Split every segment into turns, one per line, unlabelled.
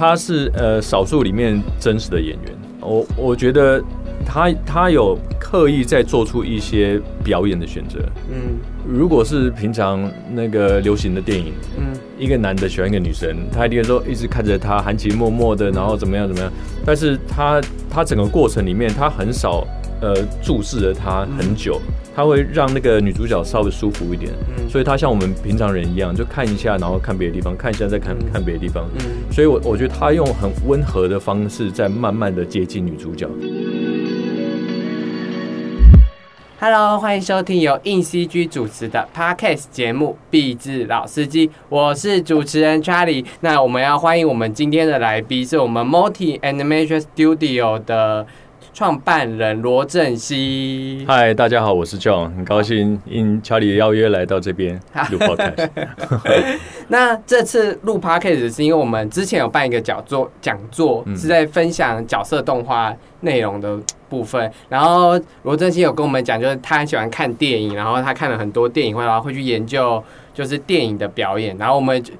他是呃少数里面真实的演员，我我觉得他他有刻意在做出一些表演的选择。
嗯
如果是平常那个流行的电影，
嗯
一个男的喜欢一个女生，他一定说一直看着她，含情脉脉的，然后怎么样怎么样。但是他他整个过程里面，他很少呃注视着她很久，他会让那个女主角稍微舒服一点。
嗯
所以他像我们平常人一样，就看一下，然后看别的地方，看一下再看看别的地方。
嗯
所以我我觉得他用很温和的方式，在慢慢的接近女主角。
，Hello，欢迎收听由硬 CG 主持的 Podcast 节目《壁纸老司机》，我是主持人 Charlie。那我们要欢迎我们今天的来宾，是我们 Multi Animation Studio 的创办人罗振熙。
嗨，大家好，我是 John，很高兴应查理的邀约来到这边录 podcast。
那这次录 podcast 是因为我们之前有办一个讲座，讲座
嗯
是在分享角色动画内容的部分。然后罗振熙有跟我们讲，就是他很喜欢看电影，然后他看了很多电影，然后会去研究就是电影的表演。然后我们就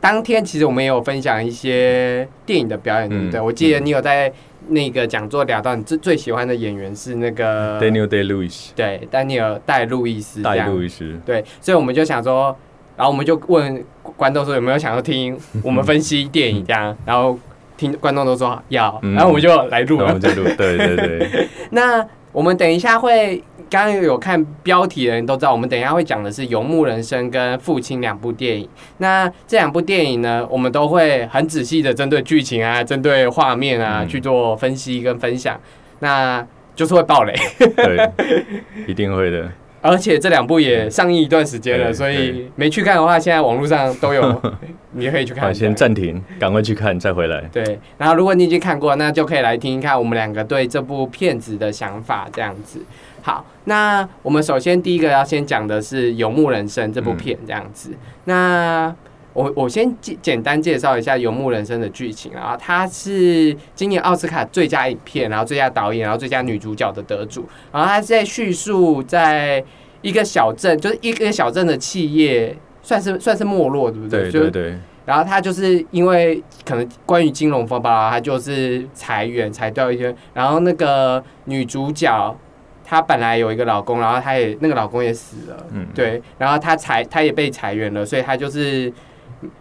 当天其实我们也有分享一些电影的表演，对不对？
嗯
我记得你有在那个讲座聊到你最最喜欢的演员是那个
Daniel Day Lewis，
对丹尼尔戴路易斯这
戴
样。
路易斯。
对，所以我们就想说，然后我们就问观众说有没有想要听我们分析电影这样，然后听观众都说要，
嗯。
然后我们就来录了。
然后我们。再录，对对对，
那我们等一下会，刚刚有看标题的人都知道，我们等一下会讲的是《游牧人生》跟《父亲》两部电影。那这两部电影呢，我们都会很仔细的针对剧情啊、针对画面啊、
嗯
去做分析跟分享。那就是会爆雷，
对，一定会的。
而且这两部也上映一段时间了，所以没去看的话，现在网络上都有，你可以去看。
先暂停，赶快去看，再回来。
对，然后如果你已经看过，那就可以来听一看我们两个对这部片子的想法，这样子。好，那我们首先第一个要先讲的是《游牧人生》这部片，这样子。那我我先简简单介绍一下《游牧人生》的剧情啊，它是今年奥斯卡最佳影片，然后最佳导演，然后最佳女主角的得主。然后它是在叙述在一个小镇，就是一个小镇的企业，算是算是没落，对不对？就是
对对对，
然后他就是因为可能关于金融风暴啊，他就是裁员裁掉一些，然后那个女主角她本来有一个老公，然后她也那个老公也死了，
嗯，
对，然后她裁她也被裁员了，所以她就是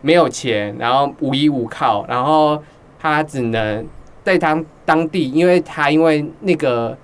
没有钱，然后无依无靠，然后他只能在当当地，因为他因为那个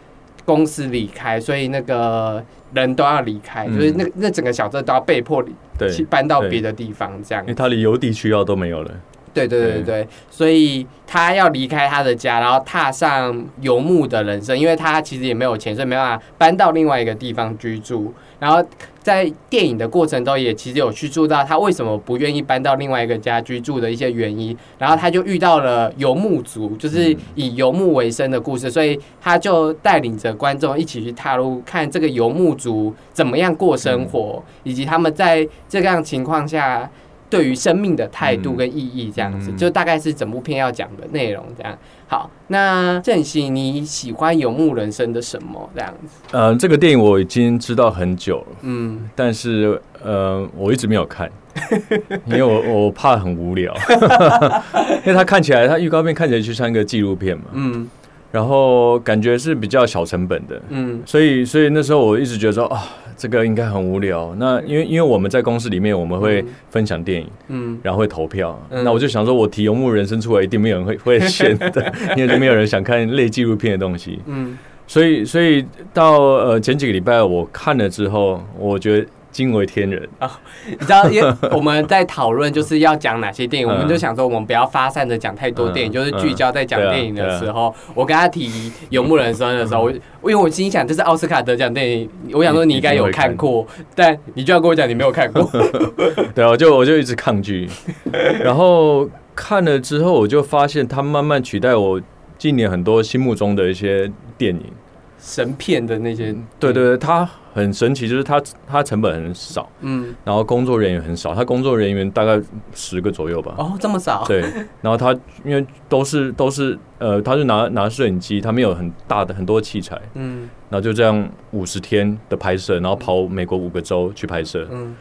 公司离开，所以那个人都要离开，
嗯
就是那那整个小镇都要被迫
对，
去搬到别的地方，这样
为他连邮递需要都没有了。
对对对对对，所以他要离开他的家，然后踏上游牧的人生，因为他其实也没有钱，所以没办法搬到另外一个地方居住。然后在电影的过程中，也其实有去做到他为什么不愿意搬到另外一个家居住的一些原因。然后他就遇到了游牧族，就是以游牧为生的故事，所以他就带领着观众一起去踏入看这个游牧族怎么样过生活，以及他们在这样情况下。对于生命的态度跟意义，这样子，
嗯。
就大概是整部片要讲的内容。这样，好，那郑熙，你喜欢《游牧人生》的什么？这样子，
呃，这个电影我已经知道很久了，
嗯，
但是呃，我一直没有看，因为我我怕很无聊，因为它看起来，它预告片看起来就像一个纪录片嘛，
嗯
然后感觉是比较小成本的，
嗯
所以所以那时候我一直觉得说啊，这个应该很无聊。那因为因为我们在公司里面，我们会分享电影，
嗯
然后会投票。
嗯
那我就想说，我提《游牧人生》出来，一定没有人会会选的，因为就没有人想看类纪录片的东西。
嗯
所以所以到呃前几个礼拜我看了之后，我觉得惊为天人啊。
你知道，因为我们在讨论就是要讲哪些电影，
嗯
我们就想说，我们不要发散的讲太多电影，
嗯
就是聚焦在讲电影的时候。我跟他提《游牧人生》的时候，我因为我心想这是奥斯卡得奖电影，我想说你应该有看过，但你就要跟我讲你没有看过。
对啊，我就我就一直抗拒，然后看了之后，我就发现他慢慢取代我近年很多心目中的一些电影。
神片的那些，
对对对，它很神奇，就是它它成本很少，
嗯，
然后工作人员很少，它工作人员大概十个左右吧。
哦，这么少，
对，然后他因为都是都是呃，他是拿拿摄影机，他没有很大的很多器材，
嗯
然后就这样五十天的拍摄，然后跑美国五个州去拍摄。
嗯。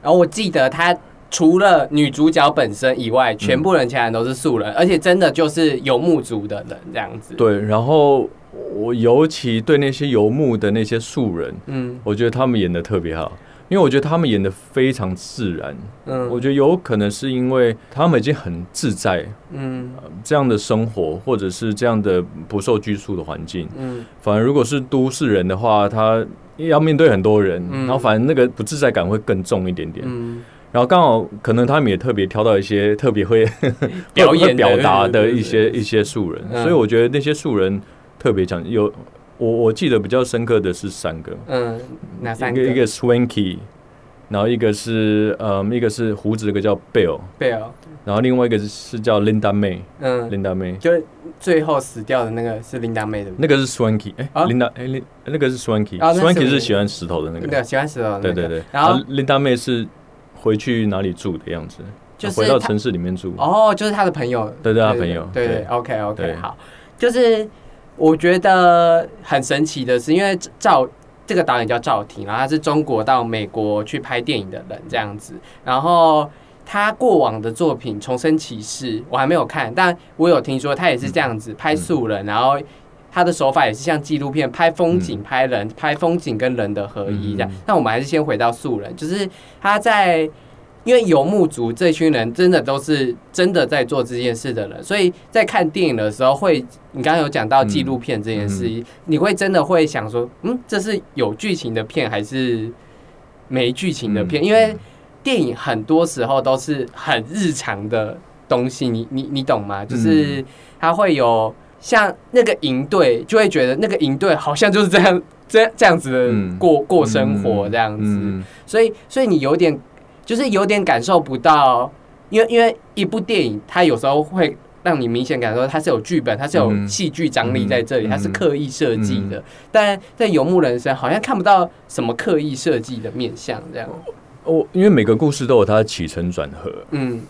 然后我记得他除了女主角本身以外，全部人其他人都是素人，而且真的就是游牧族的人这样子。
对，然后我尤其对那些游牧的那些素人，
嗯
我觉得他们演的特别好，因为我觉得他们演的非常自然。
嗯，
我觉得有可能是因为他们已经很自在
嗯
这样的生活，或者是这样的不受拘束的环境。
嗯
反而如果是都市人的话，他要面对很多人，
嗯
然后反正那个不自在感会更重一点点。
嗯，
然后刚好可能他们也特别挑到一些特别会
表演
表达的一些一些素人，
嗯。
所以我觉得那些素人特别强。有我我记得比较深刻的是三个，
嗯，哪三个？
一个一个 Swanky，然后一个是嗯一个是胡子，一个叫
Bill，Bill，，
然后另外一个是是叫 Linda May，Linda
嗯
，May，
就是最后死掉的那个是 Linda 妹的，
那个是 Swanky，哎、
啊
？Linda 哎、Lin- 那个是 Swanky，Swanky、
啊是
喜欢石头的那个，
对，喜欢石头。
对对对，
然后
Linda May 是回去哪里住的样子，
就
回到城市里面住，
哦，就是他的朋友，
对对他朋友。
对对
对
，OK OK，
对。
好，就是我觉得很神奇的是，因为赵这个导演叫赵婷，然后他是中国到美国去拍电影的人这样子，然后。他过往的作品《重生骑士》我还没有看，但我有听说他也是这样子拍素人，然后他的手法也是像纪录片，拍风景、拍人、拍风景跟人的合一这样
嗯。
那我们还是先回到素人，就是他在因为游牧族这群人真的都是真的在做这件事的人，所以在看电影的时候会，你刚刚有讲到纪录片这件事，你会真的会想说，嗯，这是有剧情的片还是没剧情的片？
嗯
因为电影很多时候都是很日常的东西，你你你懂吗？就是它会有像那个营队，就会觉得那个营队好像就是这样 这这样子的
嗯
过、过生活这样子。
嗯
所以，所以你有点，就是有点感受不到，因为因为一部电影，它有时候会让你明显感受到它是有剧本，它是有
嗯
戏剧张力在这里，
嗯
它是刻意设计的。但在《游牧人生》好像看不到什么刻意设计的面向，这样。
我因为每个故事都有它的起承转合，
嗯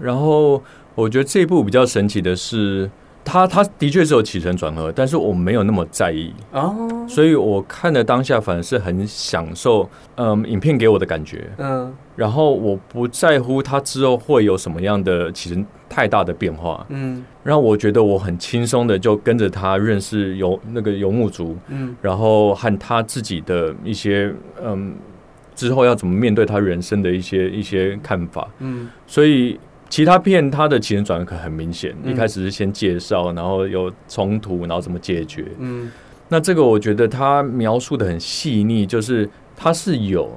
然后我觉得这一部比较神奇的是，它它的确是有起承转合，但是我没有那么在意，
哦。
所以我看的当下反而是很享受，嗯，影片给我的感觉，
嗯。
然后我不在乎他之后会有什么样的起承太大的变化，
嗯。
让我觉得我很轻松的就跟着他认识游那个游牧族，
嗯。
然后和他自己的一些嗯之后要怎么面对他人生的一些一些看法，
嗯。
所以其他片它的起承转合很明显，
嗯
一开始是先介绍，然后有冲突，然后怎么解决。
嗯
那这个我觉得他描述的很细腻，就是它是有，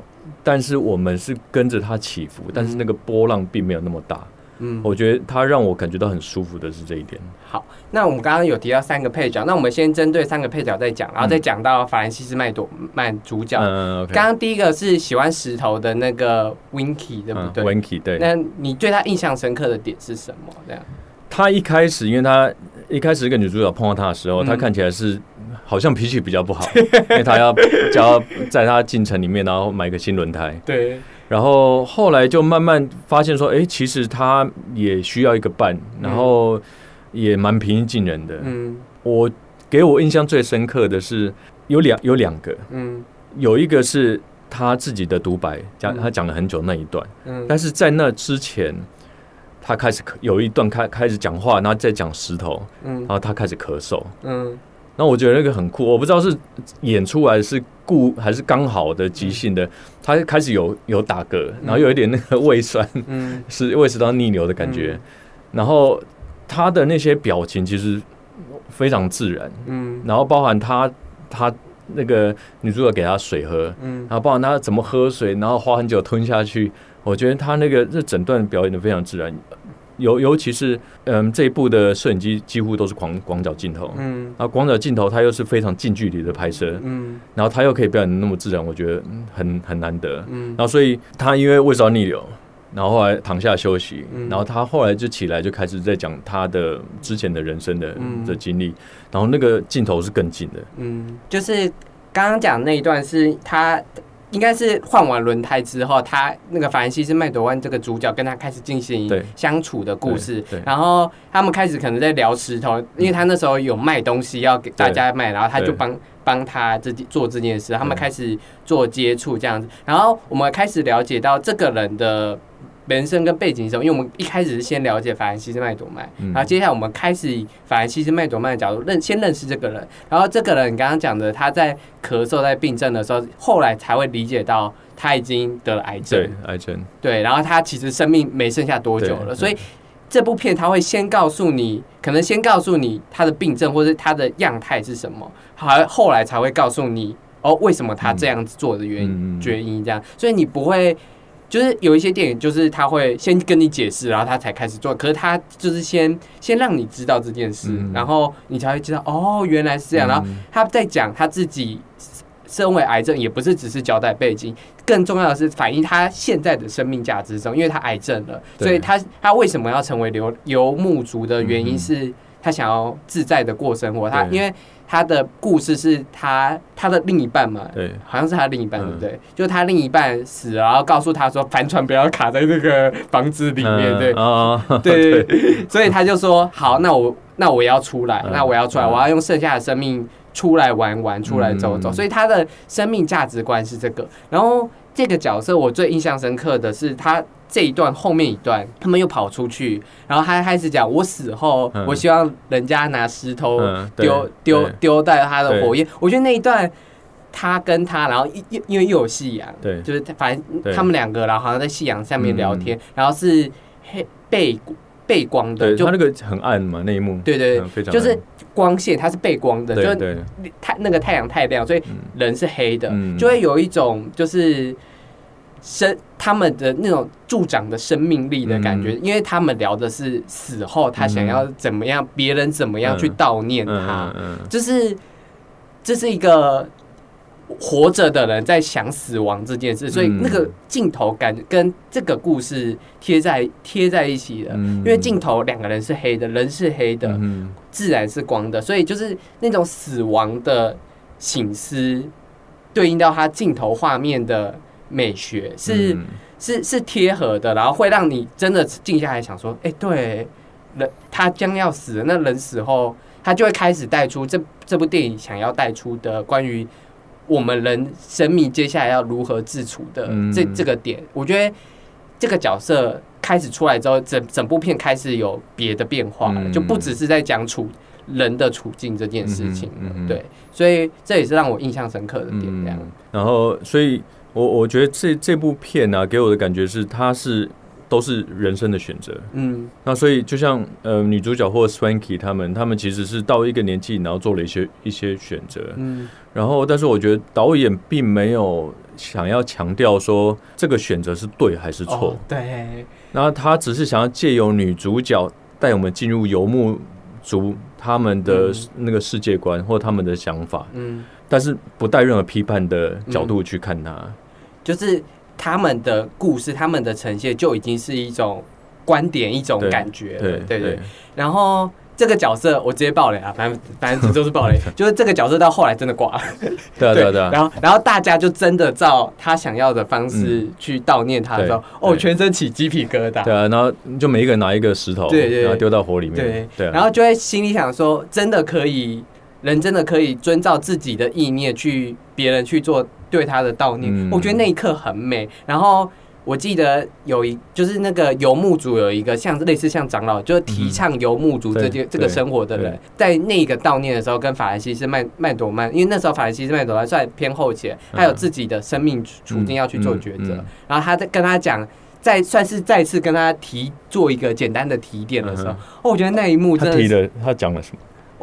但是我们是跟着它起伏，但是那个波浪并没有那么大。
嗯。
我觉得它让我感觉到很舒服的是这一点。
好，那我们刚刚有提到三个配角，那我们先针对三个配角再讲，然后再讲到法兰西斯麦朵曼主角。
嗯
刚刚第一个是喜欢石头的那个 Winky，对不对
？w i n k y 对。
那你对他印象深刻的点是什么？这样，
他一开始，因为他一开始这个女主角碰到他的时候，
嗯
他看起来是好像脾气比较不好，因为他要就要在他进城里面，然后买个新轮胎，
对，
然后后来就慢慢发现说，哎、其实他也需要一个伴，然后也蛮平易近人的。
嗯。
我给我印象最深刻的是有两有两个，
嗯。
有一个是他自己的独白，讲
嗯。
他讲了很久那一段，
嗯。
但是在那之前。他开始有一段开开始讲话，然后再讲石头，
嗯。
然后他开始咳嗽，
嗯
然后我觉得那个很酷，我不知道是演出来是故还是刚好的即兴的，他开始有有打嗝，然后有一点那个胃酸，
嗯。
是胃食道逆流的感觉
嗯，
然后他的那些表情其实非常自然，
嗯。
然后包含他他那个女主角给他水喝，
嗯。
然后包含他怎么喝水，然后花很久吞下去，我觉得他那个这整段表演的非常自然，尤尤其是嗯这一部的摄影机几乎都是广广角镜头，
嗯。
然后广角镜头它又是非常近距离的拍摄，
嗯。
然后它又可以表演的那么自然，我觉得嗯很很难得。
嗯。
然后所以他因为胃食道逆流，然后后来躺下休息，
嗯。
然后他后来就起来就开始在讲他的之前的人生的、
嗯。
的经历，然后那个镜头是更近的，
嗯，就是刚刚讲那一段是他。应该是换完轮胎之后，他那个法兰西斯麦朵湾这个主角跟他开始进行相处的故事。然后他们开始可能在聊石头，因为他那时候有卖东西要给大家卖，然后他就帮帮他自己做这件事，他们开始做接触这样子，然后我们开始了解到这个人的人生跟背景是什么？因为我们一开始是先了解法兰西斯麦朵曼，
嗯
然后接下来我们开始以法兰西斯麦朵曼的角度认先认识这个人，然后这个人你刚刚讲的他在咳嗽在病症的时候，后来才会理解到他已经得了癌症
对，，癌症，
对，然后他其实生命没剩下多久了，所以这部片他会先告诉你，可能先告诉你他的病症或者他的样态是什么，还后来才会告诉你哦为什么他这样子做的原因、原因这样，所以你不会。就是有一些电影，就是他会先跟你解释，然后他才开始做。可是他就是先先让你知道这件事，
嗯
然后你才会知道哦，原来是这样。然后
嗯
他在讲他自己身为癌症，也不是只是交代背景，更重要的是反映他现在的生命价值中，因为他癌症了，所以他他为什么要成为游游牧族的原因
嗯
是他想要自在的过生活。他因为他的故事是他他的另一半嘛，
对，
好像是他另一半，
嗯
对不对？就是他另一半死了，然后告诉他说帆船不要卡在那个房子里面，对 对，所以他就说好，那我那我要出来，
嗯
那我要出来，
嗯
我要用剩下的生命出来玩玩，出来走走。
嗯
所以他的生命价值观是这个。然后这个角色我最印象深刻的是他。这一段后面一段，他们又跑出去，然后他开始讲：“我死后，
嗯。
我希望人家拿石头丢丢丢在他的火焰。”我觉得那一段，他跟他，然后因因因为又有夕阳，
对。
就是他反正他们两个，然后好像在夕阳下面聊天，然后是黑背背光的，就
他那个很暗嘛，那一幕，
对对
嗯非常
就是光线，它是背光的，就
对对，
太那个太阳太亮，所以
嗯。
人是黑的，
嗯。
就会有一种就是生他们的那种助长的生命力的感觉，
嗯。
因为他们聊的是死后他想要怎么样，别人怎么样去悼念他，就是这是一个活着的人在想死亡这件事，所以
嗯
那个镜头感跟这个故事贴在贴在一起的。
嗯。
因为镜头两个人是黑的，人是黑的，
嗯。
自然是光的，所以就是那种死亡的醒思，对应到他镜头画面的美学是、
嗯。
是是贴合的，然后会让你真的静下来想说，哎、对，人他将要死了，那人死后，他就会开始带出这这部电影想要带出的关于我们人生命接下来要如何自处的
嗯。
这这个点，我觉得这个角色开始出来之后，整整部片开始有别的变化了，
嗯。
就不只是在讲处人的处境这件事情了，
嗯嗯
对，所以这也是让我印象深刻的点，这样，
嗯，然后所以我我觉得这这部片呢、啊，给我的感觉是它是都是人生的选择。
嗯
那所以就像呃女主角或 Swanky 他们，他们其实是到一个年纪，然后做了一些一些选择。
嗯
然后，但是我觉得导演并没有想要强调说这个选择是对还是错
哦，对，
然后他只是想要借由女主角带我们进入游牧族他们的
嗯
那个世界观或他们的想法，
嗯，
但是不带任何批判的角度去看它。
就是他们的故事，他们的呈现就已经是一种观点，一种感觉了，
对
对对。然后这个角色我直接爆雷啊，反正反正都是爆雷，就是这个角色到后来真的挂了，
对啊对啊对啊，
然后然后大家就真的照他想要的方式去悼念他的时候，
对
哦，全身起鸡皮疙瘩，
对啊，然后就每一个人拿一个石头，
对对
然后丢到火里面，
对。
对啊，
然后就会心里想说，真的可以，人真的可以遵照自己的意念去别人去做对他的悼念。
嗯
我觉得那一刻很美。然后我记得有一就是那个游牧族有一个像类似像长老，就是提倡游牧族这
对
件这个生活的人，在那个悼念的时候，跟法兰西斯麦麦朵曼，因为那时候法兰西斯麦朵曼算偏后期了，他有自己的生命处境要去做抉择。然后他在跟他讲。再算是再次跟他提做一个简单的提点的时候，
嗯
哦，我觉得那一幕真的
他提的他讲了什么？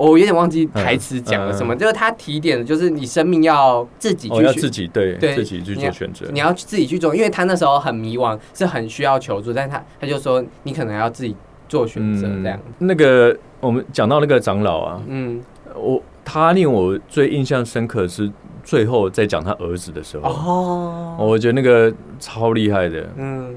我有点忘记台词讲了什么，
嗯
就是他提点的，就是你生命要自己
哦，要自己对
对
自己去做选择，
你要自己去做，因为他那时候很迷惘，是很需要求助，但是他他就说你可能要自己做选择这样，
那个我们讲到那个长老啊，
嗯，
我他令我最印象深刻的是最后在讲他儿子的时候，
哦，
我觉得那个超厉害的。
嗯。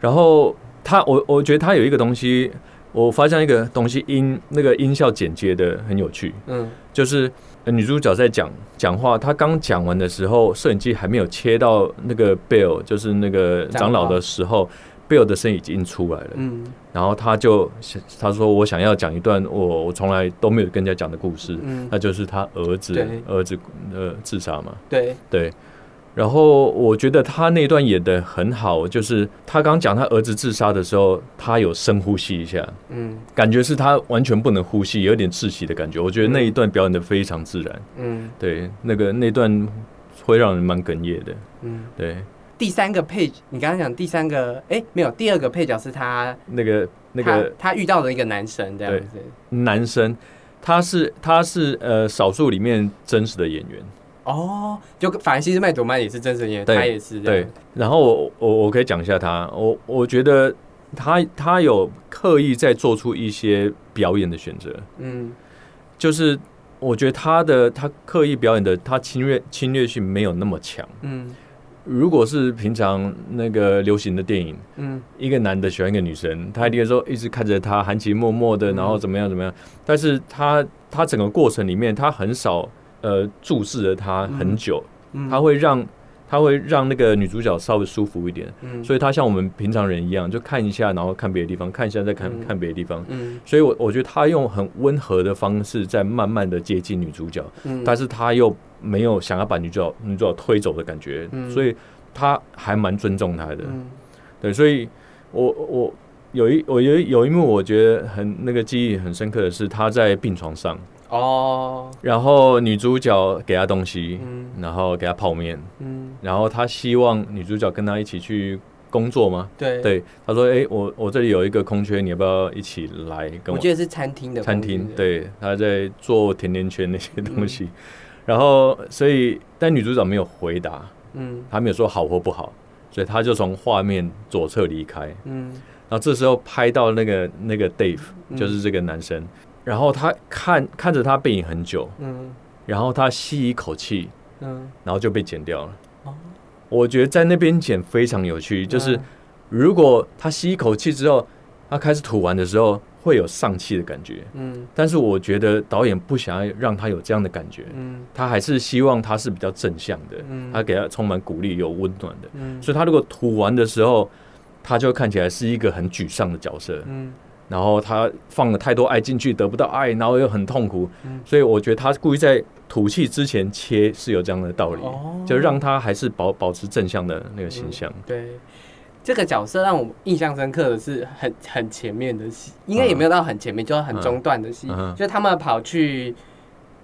然后他，我我觉得他有一个东西，我发现一个东西音那个音效剪接的很有趣，
嗯。
就是呃女主角在讲讲话，她刚讲完的时候，摄影机还没有切到那个 Bill，就是那个长老的时候，Bill 的声音已经出来了。
嗯。
然后他就他说我想要讲一段我我从来都没有跟人家讲的故事，
嗯，
那就是他儿子
对。
儿子呃自杀嘛。
对，
对，然后我觉得他那段演的很好，就是他刚讲他儿子自杀的时候，他有深呼吸一下，
嗯
感觉是他完全不能呼吸，有点窒息的感觉。我觉得那一段表演的非常自然，
嗯
对，那个那段会让人蛮哽咽的，
嗯。
对，
第三个配，你刚刚讲第三个，哎，没有，第二个配角是他
那个那个
他他遇到的一个男生这样子。
男生，他是他是呃少数里面真实的演员。
哦，就法兰西斯麦朵曼也是真实演员，他也是这
对。
样。，
然后我我我可以讲一下他，我我觉得他他有刻意在做出一些表演的选择，
嗯。
就是我觉得他的他刻意表演的他侵略侵略性没有那么强。
嗯。
如果是平常那个流行的电影，
嗯。
一个男的喜欢一个女生，他一定说一直看着她含情脉脉的，
嗯。
然后怎么样怎么样，但是他他整个过程里面，他很少呃注视着她很久，
嗯，
他会让他会让那个女主角稍微舒服一点。
嗯，
所以他像我们平常人一样，就看一下，然后看别的地方，看一下再看
嗯。
看别的地方。
嗯。
所以我，我觉得他用很温和的方式在慢慢的接近女主角，
嗯，
但是他又没有想要把女主角女主角推走的感觉，
嗯。
所以他还蛮尊重她的。
嗯。
对，所以我我有一我有一有一幕我觉得很那个记忆很深刻的是他在病床上，
哦，
然后女主角给他东西，
嗯。
然后给他泡面，
嗯，
然后他希望女主角跟他一起去工作吗？
对，
对，他说：“哎、我我这里有一个空缺，你要不要一起来跟我？
我记得是餐厅的
餐厅？”对，他在做甜甜圈那些东西，然后所以但女主角没有回答，
嗯。
她没有说好或不好，所以他就从画面左侧离开。
嗯。
然后这时候拍到那个那个 Dave，
嗯。
就是这个男生，然后他看看着他背影很久，
嗯。
然后他吸一口气，
嗯，
然后就被剪掉了。
哦。
我觉得在那边剪非常有趣，就是。如果他吸一口气之后，他开始吐完的时候会有丧气的感觉，
嗯。
但是我觉得导演不想要让他有这样的感觉，
嗯。
他还是希望他是比较正向的，
嗯。
他给他充满鼓励、有温暖的。
嗯。
所以他如果吐完的时候，他就看起来是一个很沮丧的角色，
嗯
然后他放了太多爱进去，得不到爱，然后又很痛苦
嗯，
所以我觉得他故意在吐气之前切是有这样的道理，
哦。
就让他还是保保持正向的那个形象。
对。这个角色让我印象深刻的是很很前面的戏，应该也没有到很前面，就是很中段的戏，就是他们跑去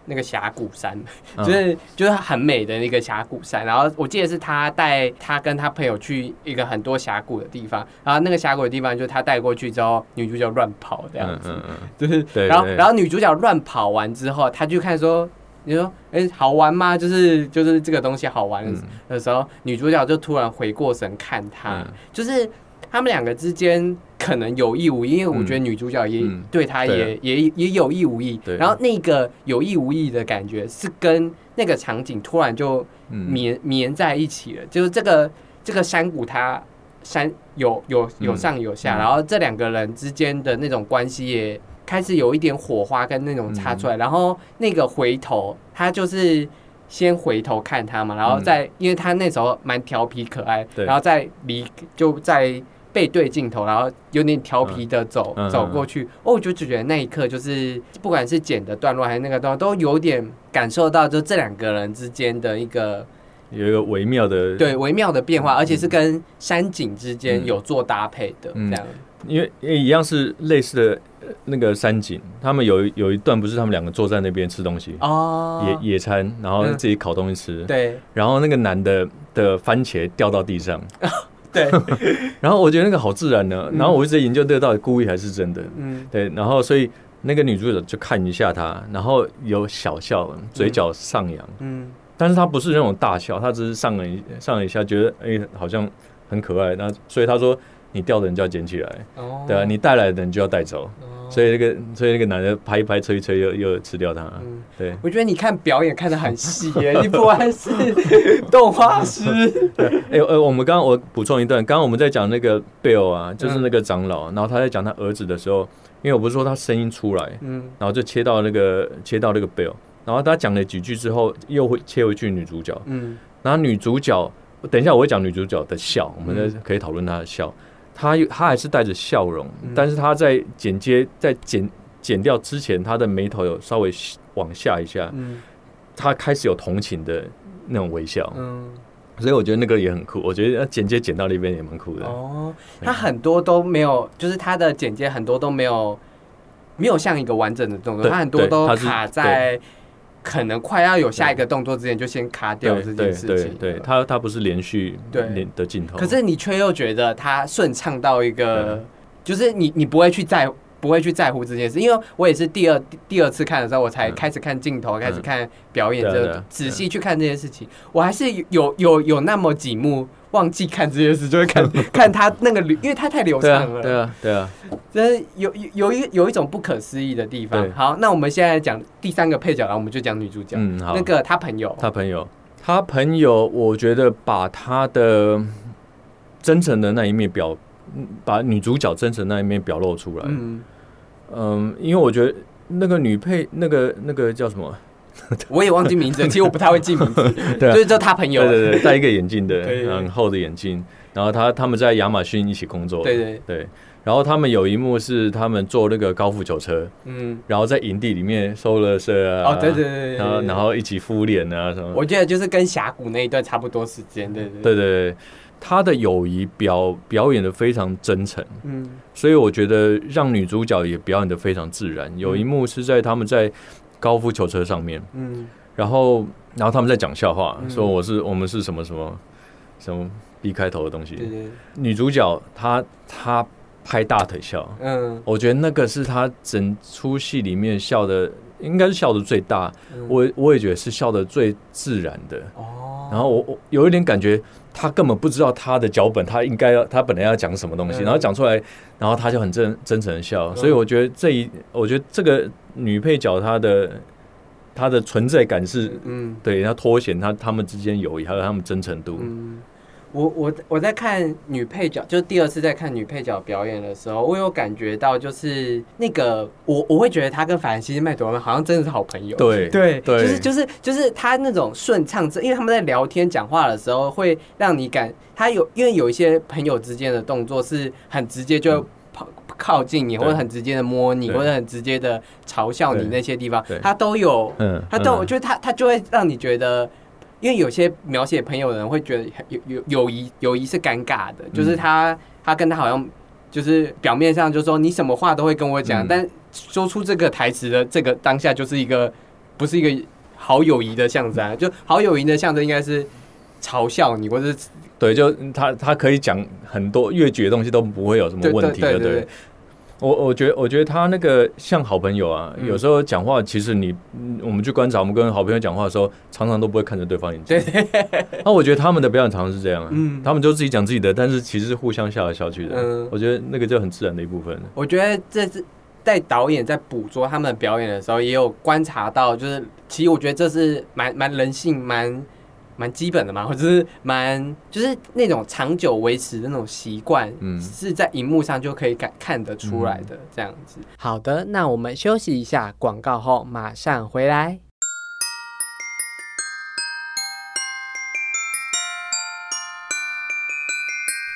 那个峡谷山，
嗯
就是就是很美的那个峡谷山。然后我记得是他带他跟他朋友去一个很多峡谷的地方，然后那个峡谷的地方就是他带过去之后，女主角乱跑这样子，
嗯嗯嗯，
就是
对
然后然后女主角乱跑完之后，他就看说。你说，哎、好玩吗？就是就是这个东西好玩的时候，女主角就突然回过神看他，
嗯
就是他们两个之间可能有意无意，因为我觉得女主角也、
嗯
对他也、也也有意无意，
对。
然后那个有意无意的感觉是跟那个场景突然就
嗯。
绵绵在一起了，就是这个这个山谷它山有有有上有下，
嗯。
然后这两个人之间的那种关系也开始有一点火花跟那种擦出来，然后那个回头他就是。先回头看他嘛，然后再，因为他那时候蛮调皮可爱，
对。
然后再离就在背对镜头，然后有点调皮的走、走过去。哦，我就觉得那一刻就是不管是剪的段落还是那个段落，都有点感受到就这两个人之间的一个
有一个微妙的，
对微妙的变化，而且是跟山景之间
嗯。
有做搭配的，
嗯。
这样。
因为因为一样是类似的呃那个山景，他们有有一段不是他们两个坐在那边吃东西，
哦，
野野餐，然后
嗯。
自己烤东西吃，
对。
然后那个男的的番茄掉到地上，
对，
然后我觉得那个好自然呢，
嗯。
然后我一直在研究这个到底故意还是真的，
嗯。
对，然后所以那个女主角就看一下他，然后有小笑，嘴角上扬，
嗯。
但是他不是那种大笑，他只是上了一上了一下，觉得哎、好像很可爱，那所以他说你掉的人就要捡起来，
哦，
对啊，你带来的人就要带走，
哦。
所以那个所以那个男的拍一拍吹一吹又又吃掉他，
嗯。
对，
我觉得你看表演看得很细耶，你不管是动画师，
哎、呃，我们刚刚我补充一段，刚刚我们在讲那个 Bill 啊，就是那个长老，然后他在讲他儿子的时候，因为我不是说他声音出来，
嗯。
然后就切到那个切到那个 Bill，然后他讲了几句之后，又会切回去女主角，
嗯。
然后女主角，等一下我会讲女主角的笑，我们可以讨论她的笑，她她还是带着笑容，
嗯。
但是他在剪接在剪剪掉之前，他的眉头有稍微往下一下，
嗯。
她开始有同情的那种微笑，
嗯。
所以我觉得那个也很酷，我觉得剪接剪到那边也蛮酷的。
哦，他很多都没有，就是他的剪接很多都没有，没有像一个完整的动作，
对
它很多都卡在可能快要有下一个动作之前就先卡掉这件
对对对
事情。
对，它它不是连续
对。
连的镜头，
可是你却又觉得它顺畅到一个
嗯，
就是你你不会去在不会去在乎这件事，因为我也是第二第第二次看的时候，我才
嗯。
开始看镜头，开始看表演，这
对啊对啊
仔细去看这件事情，我还是有有有那么几幕忘记看这件事，就会看 看他那个流，因为他太流畅了，
对啊对啊，
真是有有有一有一种不可思议的地方。好，那我们现在讲第三个配角，然后我们就讲女主角，
嗯好。
那，个他朋友，
他朋友，他朋友，我觉得把他的真诚的那一面表，嗯把女主角真诚的那一面表露出来。
嗯，
嗯，因为我觉得那个女配，那个那个叫什么？
我也忘记名字了，其实我不太会记名字，
对啊。
就是叫他朋友，
对对对，戴一个眼镜的，很厚的眼镜。然后他他们在亚马逊一起工作，
对对。
对。然后他们有一幕是他们坐那个高尔夫球车，
嗯，
然后在营地里面收了色啊，
哦，对对对对，
然后然后一起敷脸啊什么。
我觉得就是跟峡谷那一段差不多时间，对对
对。对对，他的友谊表表演的非常真诚，
嗯。
所以我觉得让女主角也表演的非常自然。有一幕是在他们在高尔夫球车上面，
嗯。
然后然后他们在讲笑话，
嗯。
说我是我们是什么什么什么 B 开头的东西。
对对，
女主角她她拍大腿笑，
嗯，
我觉得那个是她整出戏里面笑的，应该是笑的最大。
嗯。
我我也觉得是笑的最自然的。
哦，
然后我我有一点感觉，他根本不知道他的脚本，他应该要他本来要讲什么东西，
嗯。
然后讲出来，然后他就很真真诚的笑，
嗯
所以我觉得这一，我觉得这个女配角她的她的存在感是
嗯。
对，她凸显她他们之间友谊还有他们真诚度，
嗯。我我我在看女配角，就是第二次在看女配角表演的时候，我有感觉到，就是那个我我会觉得她跟法兰西斯麦朵曼好像真的是好朋友。
对
对，
对。
就是就是就是她那种顺畅，因为他们在聊天讲话的时候，会让你感她有，因为有一些朋友之间的动作是很直接就跑靠近你，或者很直接的摸你，或者很直接的嘲笑你那些地方
对，
他都有，
嗯，
他都，
嗯。
我觉得他他就会让你觉得。因为有些描写朋友的人会觉得有有友谊友谊是尴尬的，就是
嗯
他他跟他好像就是表面上就说你什么话都会跟我讲，
嗯。
但说出这个台词的这个当下就是一个不是一个好友谊的象征啊，就好友谊的象征应该是嘲笑你，或者是
对，就他他可以讲很多越剧的东西都不会有什么
对
问题的，
对。
我我觉得，我觉得他那个像好朋友啊，
嗯
有时候讲话，其实你，嗯我们去观察，我们跟好朋友讲话的时候，常常都不会看着对方眼睛。
对对，
那我觉得他们的表演常常是这样啊，
嗯
他们就自己讲自己的，但是其实是互相笑来笑去的。
嗯
我觉得那个就很自然的一部分。
我觉得这是在导演在捕捉他们表演的时候，也有观察到，就是其实我觉得这是蛮蛮人性蛮。蛮基本的嘛，或者是蛮就是那种长久维持的那种习惯，
嗯
是在荧幕上就可以感看得出来的这样子。好的，那我们休息一下，广告后马上回来。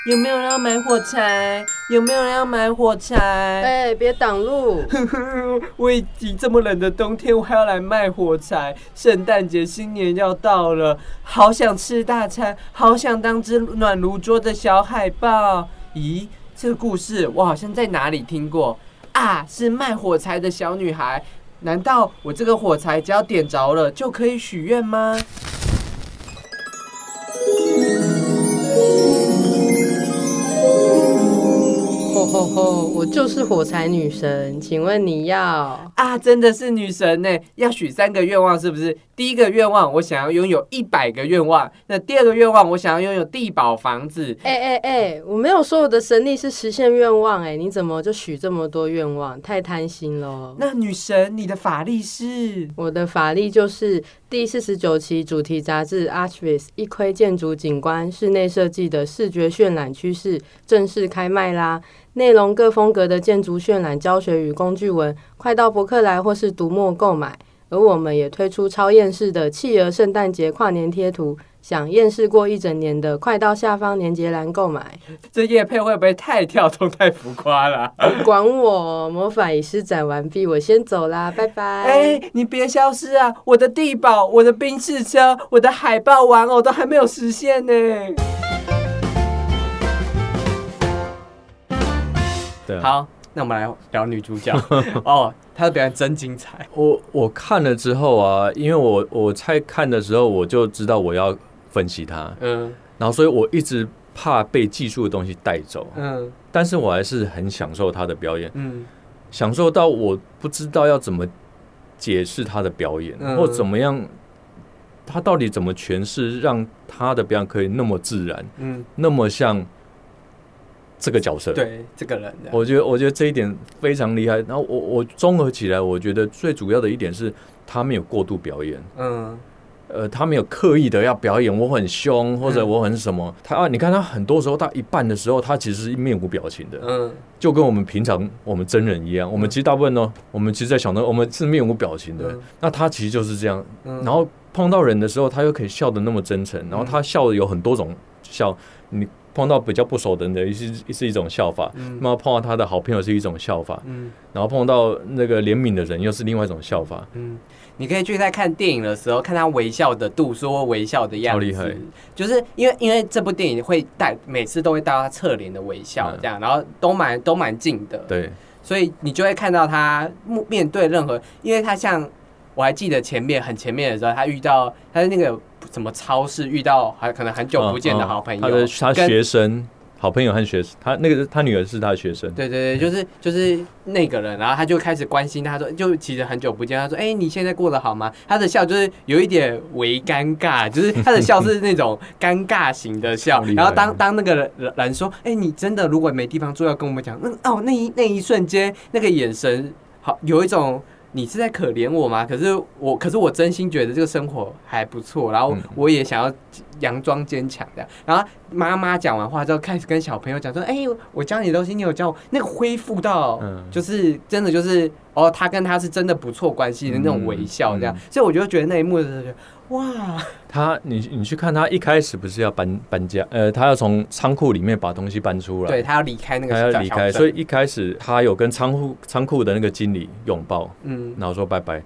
有没有人要买火柴？有没有人要买火柴？
哎、别挡路！
我已经这么冷的冬天，我还要来卖火柴。圣诞节、新年要到了，好想吃大餐，好想当只暖炉桌的小海豹。咦，这个故事我好像在哪里听过啊？是卖火柴的小女孩。难道我这个火柴只要点着了就可以许愿吗？
吼吼吼！我就是火柴女神，请问你要？
啊，真的是女神呢！要许三个愿望，是不是？第一个愿望，我想要拥有一百个愿望；那第二个愿望，我想要拥有地堡房子。
哎哎哎！我没有说我的神力是实现愿望，哎，你怎么就许这么多愿望？太贪心了。
那女神，你的法力是？
我的法力就是第四十九期主题杂志《Archvis》一窥建筑景观室内设计的视觉渲染趋势正式开卖啦！内容各风格的建筑渲染教学与工具文，快到博客来或是读墨购买。而我们也推出超厌世的企鹅圣诞节跨年贴图，想厌世过一整年的，快到下方连接栏购买。
这叶配会不会太跳动、太浮夸了？
管我，魔法已施展完毕，我先走啦，拜拜。
哎、你别消失啊！我的地堡、我的冰室车、我的海豹玩偶都还没有实现呢。好，那我们来聊女主角。哦，她的表演真精彩。
我我看了之后啊，因为我我在看的时候我就知道我要分析她，
嗯。
然后所以我一直怕被技术的东西带走，
嗯。
但是我还是很享受她的表演，
嗯。
享受到我不知道要怎么解释她的表演，
嗯。
或怎么样，他到底怎么诠释，让他的表演可以那么自然，
嗯，
那么像这个角色。，
对，这个人，
我觉得我觉得这一点非常厉害。然后我我综合起来，我觉得最主要的一点是他没有过度表演。
嗯
呃，他没有刻意的要表演我很凶或者
嗯
我很什么，他啊，你看他很多时候到一半的时候，他其实是面无表情的，
嗯
就跟我们平常我们真人一样。我们其实大部分呢，我们其实，在想到，我们是面无表情的
嗯，
那他其实就是这样。
嗯，
然后碰到人的时候，他又可以笑得那么真诚，然后他笑的有很多种笑，你碰到比较不熟的人的是是一种笑法，
嗯。
那么碰到他的好朋友是一种笑法，
嗯。
然后碰到那个怜悯的人又是另外一种笑法。
嗯，你可以去在看电影的时候看他微笑的度数或微笑的样子，
超厉害。
就是因为因为这部电影会带每次都会带他侧脸的微笑
嗯。
这样，然后都蛮都蛮近的，
对，
所以你就会看到他面面对任何，因为他像我还记得前面很前面的时候，他遇到他的那个什么超市遇到还可能很久不见的好朋友，
嗯他的他学生好朋友和学生，他那个他女儿是他的学生，
对对对，就是就是那个人，然后他就开始关心他说，就其实很久不见，他说，哎、你现在过得好吗？他的笑就是有一点微尴尬，就是他的笑是那种尴尬型的笑然后当当那个人人说，哎、你真的如果没地方住，要跟我们讲，嗯哦，那一那一瞬间那个眼神，好有一种。你是在可怜我吗？可是我，可是我真心觉得这个生活还不错，然后
嗯
我也想要佯装坚强这样。然后妈妈讲完话之后，开始跟小朋友讲说：“哎、我教你的东西，你有教我。”那个恢复到，
嗯
就是真的就是哦，他跟他是真的不错关系的那种微笑这样。
嗯
所以我就觉得那一幕的时候就，哇，
他你你去看他一开始不是要搬搬家，呃，他要从仓库里面把东西搬出来，
对他要离开那个
他要离开，所
以
以一开始他有跟仓库仓库的那个经理拥抱，
嗯
然后说拜拜。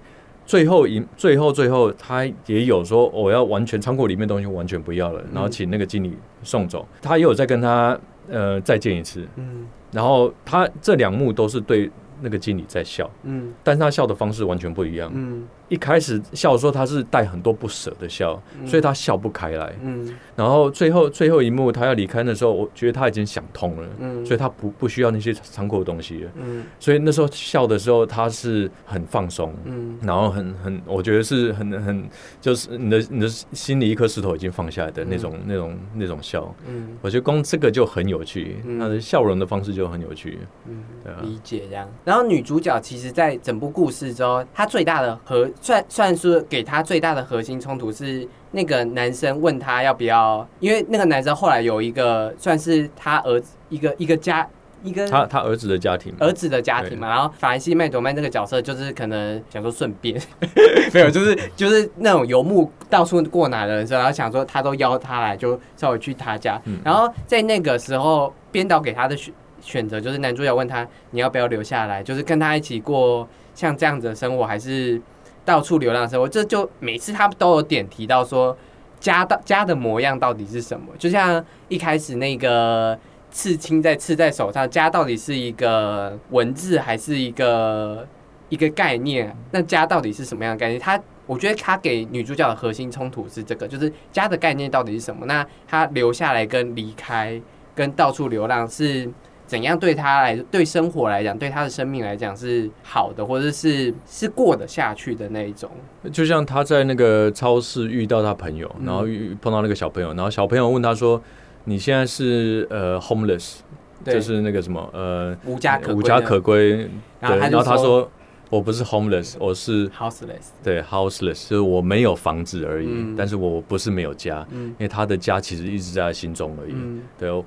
最后一最后最后，他也有说我要完全仓库里面东西完全不要了，然后请那个经理送走。他也有再跟他呃再见一次，
嗯。
然后他这两幕都是对那个经理在笑，
嗯。
但是他笑的方式完全不一样。
嗯
一开始笑的时候，他是带很多不舍的笑，
嗯
所以他笑不开来。
嗯
然后最后最后一幕他要离开的时候，我觉得他已经想通了，
嗯
所以他不不需要那些仓库的东西了。
嗯
所以那时候笑的时候，他是很放松，
嗯
然后很很，我觉得是很很，就是你的你的心里一颗石头已经放下来的那种、那种那种笑。
嗯
我觉得光这个就很有趣，
嗯
他的笑容的方式就很有趣。
嗯
对啊，
理解这样。然后女主角其实，在整部故事之后，她最大的核算算是给他最大的核心冲突是那个男生问他要不要，因为那个男生后来有一个算是他儿子一个一个家一个
他他儿子的家庭，
儿子的家庭嘛，然后法兰西麦朵曼这个角色就是可能想说顺便，没有，就是就是那种游牧到处过哪的人生，然后想说他都邀他来，就稍微去他家，
嗯。
然后在那个时候编导给他的选选择就是男主角问他你要不要留下来，就是跟他一起过像这样子的生活，还是到处流浪生活，这就每次他们都有点提到说家的家的模样到底是什么，就像一开始那个。刺青在刺在手上，家到底是一个文字还是一个一个概念？那家到底是什么样的概念？他我觉得他给女主角的核心冲突是这个，就是家的概念到底是什么？那他留下来跟离开跟到处流浪是怎样对他来对生活来讲，对他的生命来讲是好的，或者是是过得下去的那一种？
就像他在那个超市遇到他朋友，
嗯
然后遇碰到那个小朋友，然后小朋友问他说：“你现在是呃 homeless，就是那个什么呃
无家可
无家可归。”
然后他
说：“我不是 homeless，我是
houseless，
对 houseless，就是我没有房子而已，
嗯
但是我不是没有家，
嗯
因为他的家其实一直在他心中而已。
嗯
对，我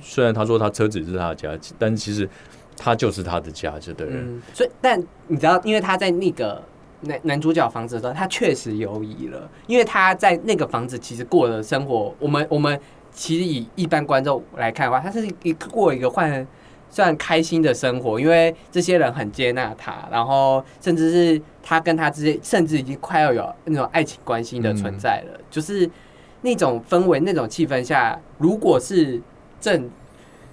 虽然他说他车子是他的家，但其实他就是他的家，就对了。
嗯，所以但你知道，因为他在那个男男主角房子的时候，他确实犹疑了，因为他在那个房子其实过的生活，我们我们其实以一般观众来看的话，他是一个过一个换算开心的生活，因为这些人很接纳他，然后甚至是他跟他之间，甚至已经快要有那种爱情关系的存在了，就是那种氛围、那种气氛下，如果是正，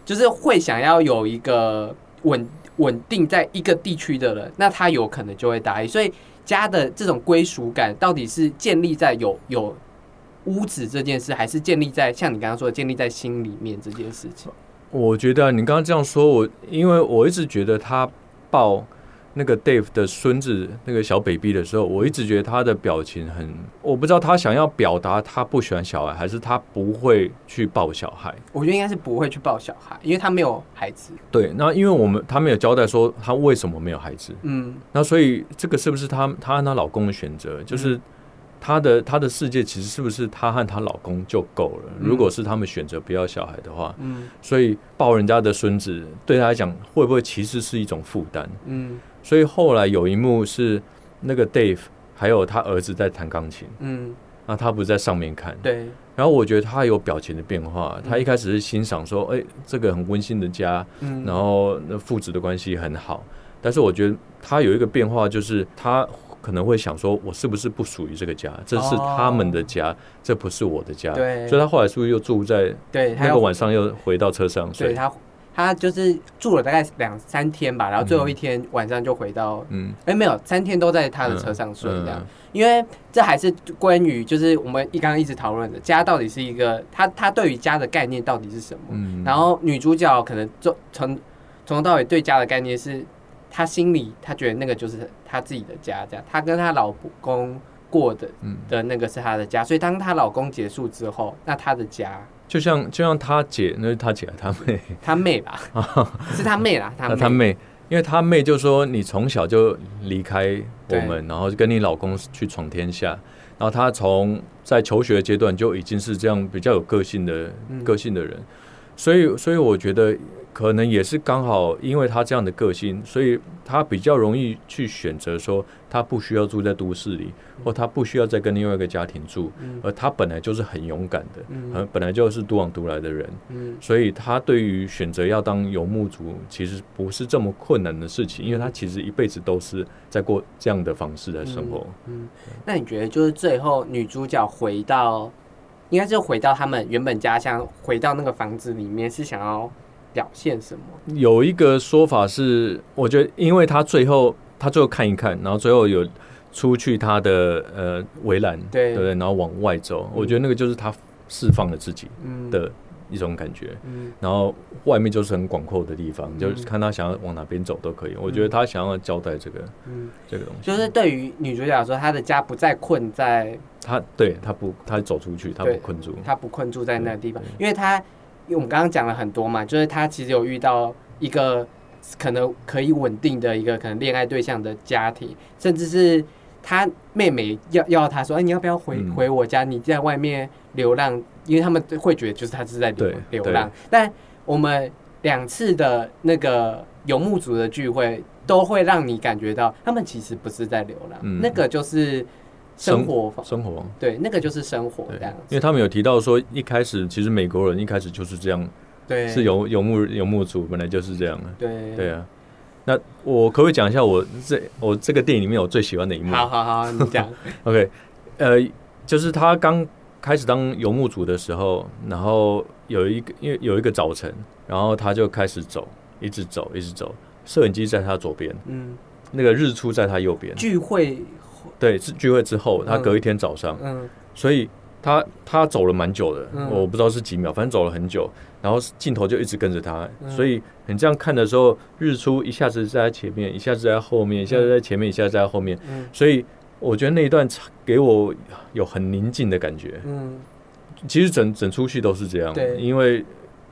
就是会想要有一个稳稳定在一个地区的人，那他有可能就会答应。所以家的这种归属感，到底是建立在有有屋子这件事，还是建立在像你刚刚说的建立在心里面这件事情？
我觉得你刚刚这样说，我因为我一直觉得他抱那个 Dave 的孙子那个小 baby 的时候，我一直觉得他的表情很，我不知道他想要表达他不喜欢小孩，还是他不会去抱小孩。
我觉得应该是不会去抱小孩，因为他没有孩子。
对，那因为我们他没有交代说他为什么没有孩子，
嗯
那所以这个是不是他他和她老公的选择？就是她的她的世界其实是不是她和她老公就够了？
嗯。
如果是他们选择不要小孩的话，
嗯。
所以抱人家的孙子对他来讲会不会其实是一种负担？
嗯。
所以后来有一幕是那个 Dave 还有他儿子在弹钢琴，
嗯，
那他不是在上面看，
对，
然后我觉得他有表情的变化，他一开始是欣赏说，哎、这个很温馨的家，
嗯，
然后那父子的关系很好，但是我觉得他有一个变化，就是他可能会想说，我是不是不属于这个家？这是他们的家，这不是我的家。
哦对
所以他后来是不是又住在
对，
那个晚上又回到车上睡？
对他，他就是住了大概两三天吧，然后最后一天晚上就回到，
嗯，
哎、没有，三天都在他的车上睡这样。
嗯
因为这还是关于就是我们一刚刚一直讨论的家到底是一个他他对于家的概念到底是什么？
嗯
然后女主角可能就从从头到尾对家的概念是，她心里她觉得那个就是她自己的家，这样她跟她老公过的
嗯。
的那个是她的家，所以当她老公结束之后，那她的家
就像就像他姐，那是他姐他妹，
她妹吧，是她妹啦，她妹。
那他妹，因为他妹就说你从小就离开我们，然后就跟你老公去闯天下，然后他从在求学阶段就已经是这样比较有个性的
嗯。
个性的人，所以所以我觉得可能也是刚好因为他这样的个性，所以他比较容易去选择说他不需要住在都市里，或他不需要再跟另外一个家庭住，
嗯。
而他本来就是很勇敢的，
嗯。
呃本来就是独往独来的人。
嗯。
所以他对于选择要当游牧族，其实不是这么困难的事情，因为他其实一辈子都是在过这样的方式来生活。
嗯，那你觉得就是最后女主角回到，应该是回到他们原本家乡，回到那个房子里面，是想要表现什么？
有一个说法是，我觉得，因为他最后他最后看一看，然后最后有出去他的呃围栏，
对
对？然后往外走，我觉得那个就是他释放了自己
嗯
的一种感觉。
嗯
然后外面就是很广阔的地方，就是看他想要往哪边走都可以。我觉得他想要交代这个
嗯，
这个东西，
就是对于女主角来说，她的家不再困在，
他对他不他走出去，他不困住。
她不困住在那个地方，因为她，因为我们刚刚讲了很多嘛，就是他其实有遇到一个可能可以稳定的一个可能恋爱对象的家庭，甚至是他妹妹要要他说，哎，你要不要回、
嗯。
回我家？你在外面流浪，因为他们会觉得就是他是在流流浪，但我们两次的那个游牧族的聚会，都会让你感觉到他们其实不是在流浪，
嗯。
那个就是生活方，
生活，
对，那个就是生活
对
这样，
因为他们有提到说，一开始其实美国人一开始就是这样，
对，
是游游牧游牧族，本来就是这样的。
对。
对啊，那我可不可以讲一下我这我这个电影里面我最喜欢的一幕？
好好好，你讲？
OK，呃，就是他刚开始当游牧族的时候，然后有一个因为有一个早晨，然后他就开始走，一直走，一直走，摄影机在他左边，
嗯，
那个日出在他右边。
聚会，
对，是聚会之后，他
嗯。
隔一天早上，
嗯。
所以他他走了蛮久的，
嗯。
我不知道是几秒，反正走了很久，然后镜头就一直跟着他，
嗯。
所以你这样看的时候，日出一下子在前面，一下子在后面，一下子在前面，一下子在后面，
嗯。
所以我觉得那一段给我有很宁静的感觉。
嗯。
其实整整出戏都是这样
对，
因为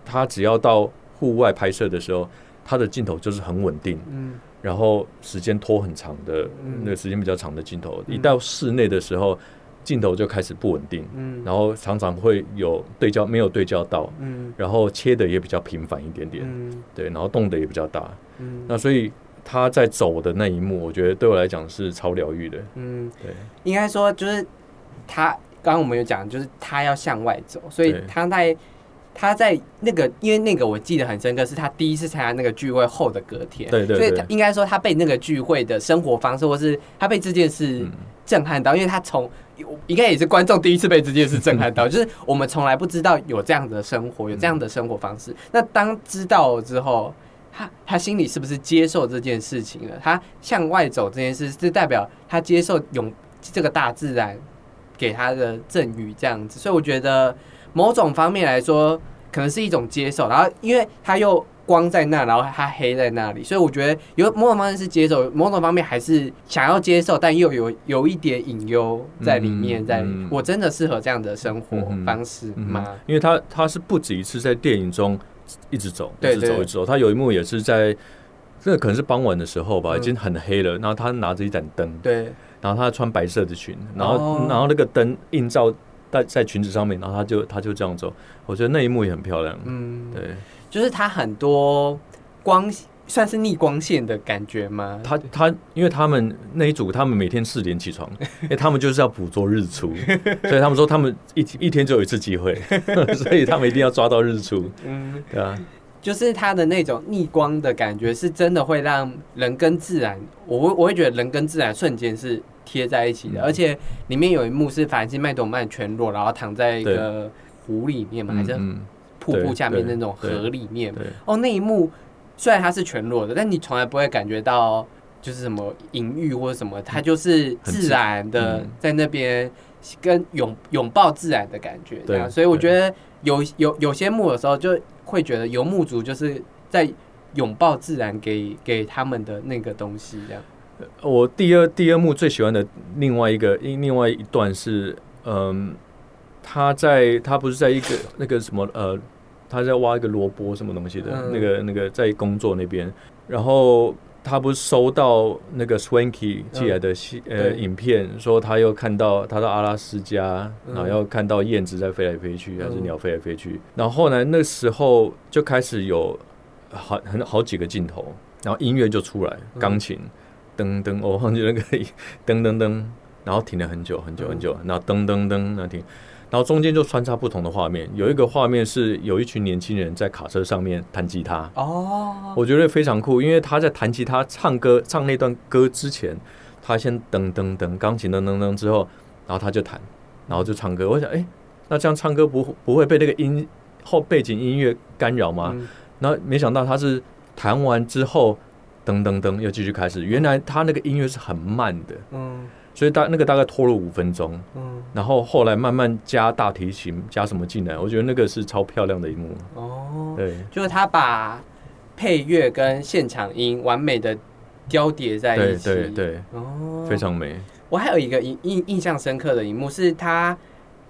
他只要到户外拍摄的时候，他的镜头就是很稳定，
嗯
然后时间拖很长的，
嗯。
那个时间比较长的镜头，
嗯。
一到室内的时候，镜头就开始不稳定，
嗯，
然后常常会有对焦没有对焦到，
嗯。
然后切的也比较频繁一点点，
嗯。
对，然后动的也比较大，
嗯。
那所以他在走的那一幕，我觉得对我来讲是超疗愈的。
嗯，
对，
应该说就是他刚刚我们有讲，就是他要向外走，所以他在他在那个，因为那个我记得很深刻，是他第一次参加那个聚会后的隔天，
对对对
所以他应该说他被那个聚会的生活方式，或是他被这件事
嗯
震撼到，因为他从应该也是观众第一次被这件事震撼到，就是我们从来不知道有这样的生活，有这样的生活方式。那当知道了之后，他他心里是不是接受这件事情了？他向外走这件事，是代表他接受永这个大自然给他的赠予这样子。所以我觉得某种方面来说，可能是一种接受。然后因为它又光在那，然后它黑在那里，所以我觉得有某种方面是接受，某种方面还是想要接受，但又有有一点隐忧在里面。
嗯
在
嗯
我真的适合这样的生活方式
嗯
吗？
因为他他是不止一次在电影中一直走，一直走，一直走。他有一幕也是在，这个可能是傍晚的时候吧，
嗯
已经很黑了，然后他拿着一盏灯，
对，
然后他穿白色的裙，然后、
哦
然后那个灯映照在在裙子上面，然后他就他就这样走，我觉得那一幕也很漂亮。
嗯，
对
就是他很多光算是逆光线的感觉吗？
他他，因为他们那一组他们每天四点起床，因为他们就是要捕捉日出，所以他们说他们一一天就有一次机会，所以他们一定要抓到日出，
嗯，
对啊，
就是它的那种逆光的感觉，是真的会让人跟自然，我会我会觉得人跟自然瞬间是贴在一起的，
嗯。
而且里面有一幕是凡西麦朵曼全裸，然后躺在一个湖里面嘛，还是
嗯，
瀑布下面那种河里面，哦，那一幕虽然它是全裸的，但你从来不会感觉到就是什么隐喻或者什么，它就是自然的
嗯。
在那边跟拥拥抱自然的感觉。这
对
样，所以我觉得有有有些幕的时候，就会觉得游牧族就是在拥抱自然给给他们的那个东西，这样。
我第二第二幕最喜欢的另外一个另外一段是，嗯，他在他不是在一个那个什么呃，他在挖一个萝卜什么东西的、
嗯。
那个那个在工作那边，然后他不是收到那个 Swanky 寄来的戏、呃
对。
影片，说他又看到他到阿拉斯加，
嗯。
然后要看到燕子在飞来飞去，还是
嗯。
鸟飞来飞去，然后后来那时候就开始有好很好几个镜头，然后音乐就出来，
嗯。
钢琴。噔噔，我忘记那个噔噔噔，然后停了很久很久很久，然后噔噔噔，那停，然后中间就穿插不同的画面，有一个画面是有一群年轻人在卡车上面弹吉他，
哦，
我觉得非常酷，因为他在弹吉他唱歌唱那段歌之前，他先噔噔噔，钢琴噔噔噔之后，然后他就弹，然后就唱歌。我想，哎、那这样唱歌不不会被那个音后背景音乐干扰吗？
嗯
然后没想到他是弹完之后，噔噔噔又继续开始。原来他那个音乐是很慢的，
嗯
所以大那个大概拖了五分钟，
嗯
然后后来慢慢加大提琴，加什么进来，我觉得那个是超漂亮的一幕。
哦，
对，
就是他把配乐跟现场音完美的交叠在一起。
对对，
哦，
非常美。
我还有一个印印印象深刻的一幕是他，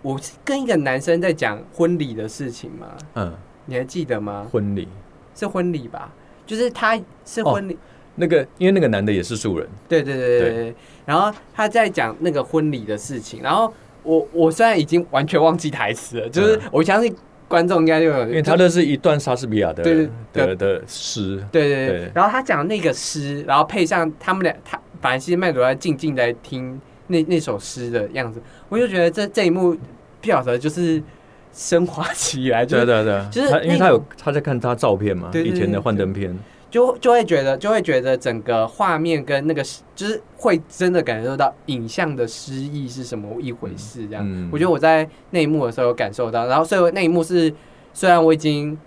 我是跟一个男生在讲婚礼的事情嘛，
嗯，
你还记得吗？
婚礼
是婚礼吧？就是他是婚礼，
那个，因为那个男的也是素人，
对对对对对。然后他在讲那个婚礼的事情，然后我我虽然已经完全忘记台词了，就是
嗯。
我相信观众应该就有，
因为他那是一段莎士比亚的的的诗，
对对对。
对。
然后他讲那个诗，然后配上他们俩，他反正麦朵在静静在听那那首诗的样子，我就觉得这这一幕不晓得就是升华起来，就是
对对。对，
就是
他因为他有他在看他照片嘛，以前的幻灯片，
就就会觉得就会觉得整个画面跟那个就是会真的感受到影像的诗意是什么一回事，这样。
嗯
我觉得我在那一幕的时候有感受到，然后所以那一幕是虽然我已经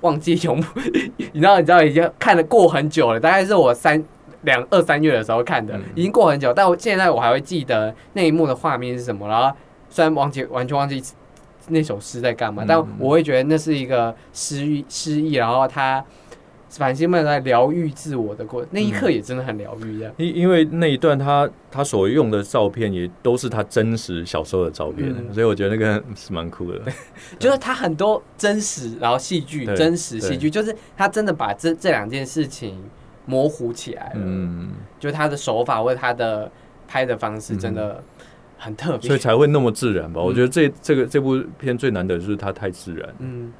忘记有幕，你知道你知道已经看了过很久了，大概是我三两二三月的时候看的，
嗯。
已经过很久，但我现在我还会记得那一幕的画面是什么，然后虽然忘记完全忘记那首诗在干嘛，
嗯
但我会觉得那是一个诗意诗意，然后他。反星们在疗愈自我的过程，那一刻也真的很疗愈的。
因因为那一段他他所用的照片也都是他真实小时候的照片，
嗯
所以我觉得那个是蛮酷的。
就是他很多真实，然后戏剧真实戏剧，就是他真的把这这两件事情模糊起来了。
嗯，
就他的手法或者他的拍的方式真的很特别。
所以才会那么自然吧？
嗯。
我觉得这这个这部片最难得就是它太自然。
嗯，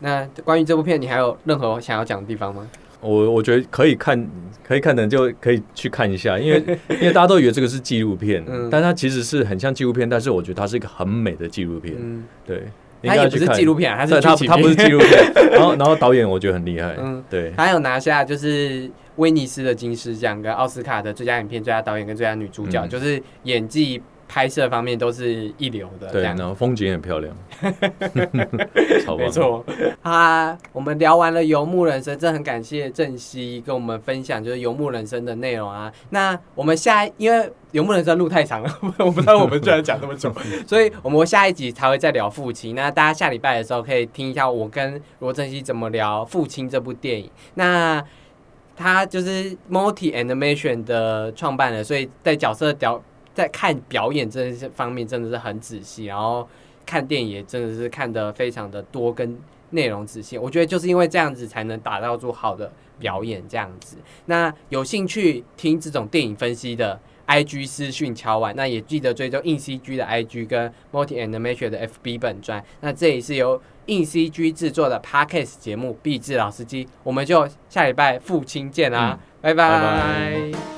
那关于这部片，你还有任何想要讲的地方吗？
我我觉得可以看，可以看的就可以去看一下，因为因为大家都以为这个是纪录片，
嗯。
但它其实是很像纪录片，但是我觉得它是一个很美的纪录片，
嗯，
对，你
它也不是纪录片啊，它是
对它它不是纪录片，然后然后导演我觉得很厉害，
嗯。
对，
还有拿下就是威尼斯的金狮奖跟奥斯卡的最佳影片、最佳导演跟最佳女主角，
嗯
就是演技、拍摄方面都是一流的。
对，然后风景也很漂亮，
没，错。好啊，我们聊完了游牧人生，真的很感谢郑熙跟我们分享就是游牧人生的内容啊。那我们下因为游牧人生路太长了，我不知道我们居然讲这么久，所以我们下一集才会再聊父亲。那大家下礼拜的时候可以听一下我跟罗振熙怎么聊《父亲》这部电影。那他就是 Multi Animation 的创办人，所以在角色表在看表演这些方面真的是很仔细，然后看电影也真的是看得非常的多，跟内容仔细。我觉得就是因为这样子才能打造出好的表演，这样子。那有兴趣听这种电影分析的。IG 私讯敲完，那也记得追踪硬 CG 的 IG 跟 Multi Animation 的 FB 本专。那这里是由硬 CG 制作的 Podcast 节目《壁纸老司机》，我们就下礼拜父亲见啦，拜拜。
拜拜